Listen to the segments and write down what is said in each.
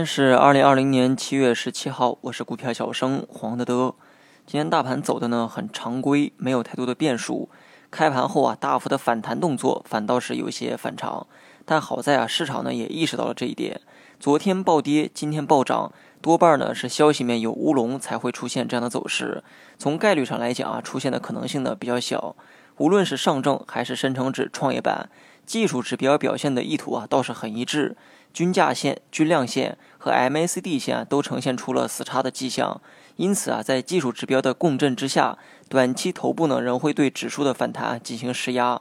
天是二零二零年七月十七号，我是股票小生黄德德。今天大盘走的呢很常规，没有太多的变数。开盘后啊，大幅的反弹动作反倒是有些反常，但好在啊，市场呢也意识到了这一点。昨天暴跌，今天暴涨，多半呢是消息面有乌龙才会出现这样的走势。从概率上来讲啊，出现的可能性呢比较小。无论是上证还是深成指、创业板，技术指标表现的意图啊倒是很一致。均价线、均量线和 MACD 线都呈现出了死叉的迹象，因此啊，在技术指标的共振之下，短期头部呢仍会对指数的反弹进行施压。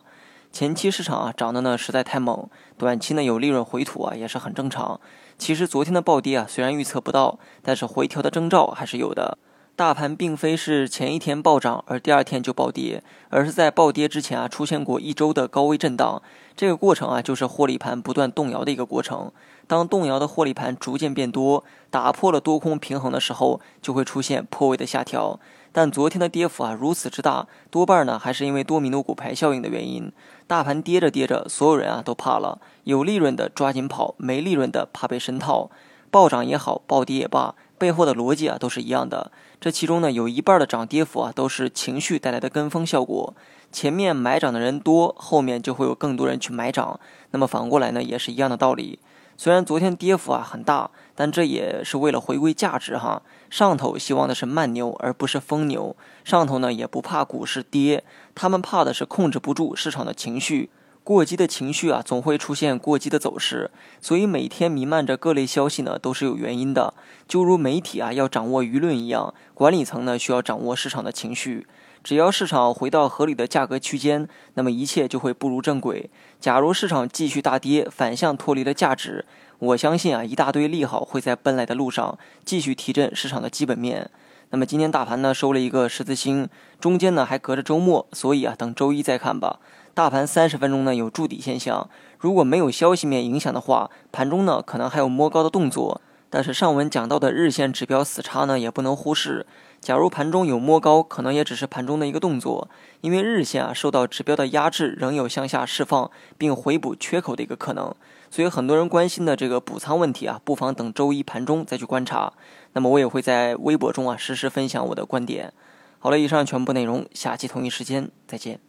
前期市场啊涨得呢实在太猛，短期呢有利润回吐啊也是很正常。其实昨天的暴跌啊虽然预测不到，但是回调的征兆还是有的。大盘并非是前一天暴涨而第二天就暴跌，而是在暴跌之前啊出现过一周的高位震荡。这个过程啊就是获利盘不断动摇的一个过程。当动摇的获利盘逐渐变多，打破了多空平衡的时候，就会出现破位的下调。但昨天的跌幅啊如此之大，多半呢还是因为多米诺骨牌效应的原因。大盘跌着跌着，所有人啊都怕了，有利润的抓紧跑，没利润的怕被深套。暴涨也好，暴跌也罢。背后的逻辑啊都是一样的，这其中呢有一半的涨跌幅啊都是情绪带来的跟风效果。前面买涨的人多，后面就会有更多人去买涨。那么反过来呢也是一样的道理。虽然昨天跌幅啊很大，但这也是为了回归价值哈。上头希望的是慢牛而不是疯牛，上头呢也不怕股市跌，他们怕的是控制不住市场的情绪。过激的情绪啊，总会出现过激的走势，所以每天弥漫着各类消息呢，都是有原因的。就如媒体啊要掌握舆论一样，管理层呢需要掌握市场的情绪。只要市场回到合理的价格区间，那么一切就会步入正轨。假如市场继续大跌，反向脱离了价值，我相信啊，一大堆利好会在奔来的路上继续提振市场的基本面。那么今天大盘呢收了一个十字星，中间呢还隔着周末，所以啊等周一再看吧。大盘三十分钟呢有筑底现象，如果没有消息面影响的话，盘中呢可能还有摸高的动作。但是上文讲到的日线指标死叉呢也不能忽视。假如盘中有摸高，可能也只是盘中的一个动作，因为日线啊受到指标的压制，仍有向下释放并回补缺口的一个可能。所以很多人关心的这个补仓问题啊，不妨等周一盘中再去观察。那么我也会在微博中啊实时分享我的观点。好了，以上全部内容，下期同一时间再见。